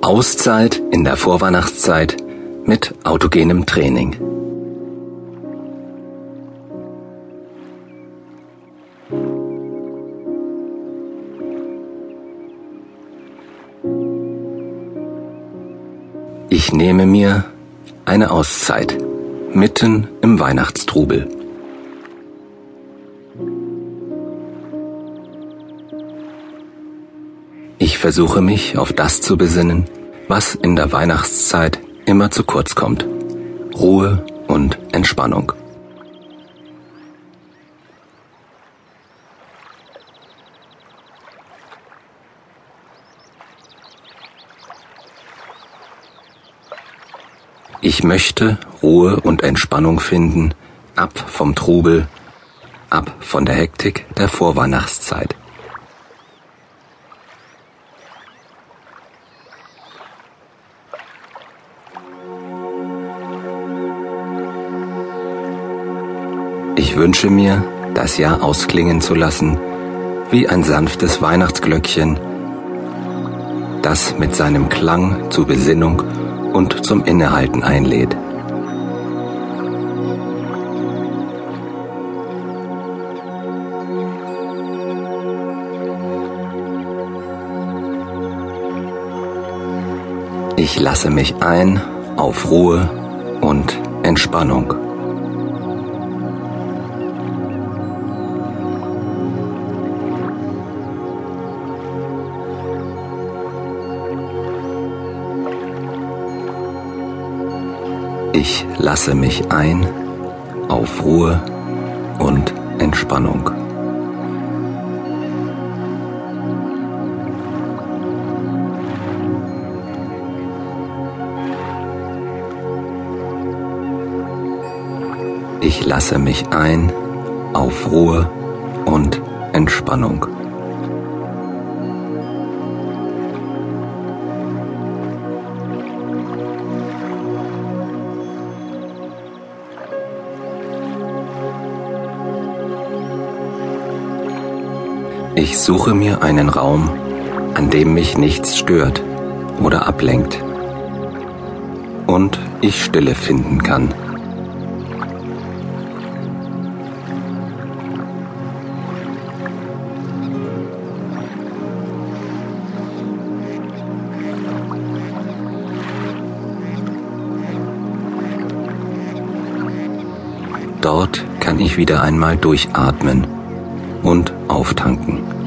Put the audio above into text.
Auszeit in der Vorweihnachtszeit mit autogenem Training. Ich nehme mir eine Auszeit mitten im Weihnachtstrubel. Ich versuche mich auf das zu besinnen, was in der Weihnachtszeit immer zu kurz kommt. Ruhe und Entspannung. Ich möchte Ruhe und Entspannung finden, ab vom Trubel, ab von der Hektik der Vorweihnachtszeit. Ich wünsche mir, das Jahr ausklingen zu lassen, wie ein sanftes Weihnachtsglöckchen, das mit seinem Klang zu Besinnung und zum Innehalten einlädt. Ich lasse mich ein auf Ruhe und Entspannung. Ich lasse mich ein auf Ruhe und Entspannung. Ich lasse mich ein auf Ruhe und Entspannung. Ich suche mir einen Raum, an dem mich nichts stört oder ablenkt und ich Stille finden kann. Dort kann ich wieder einmal durchatmen und auftanken.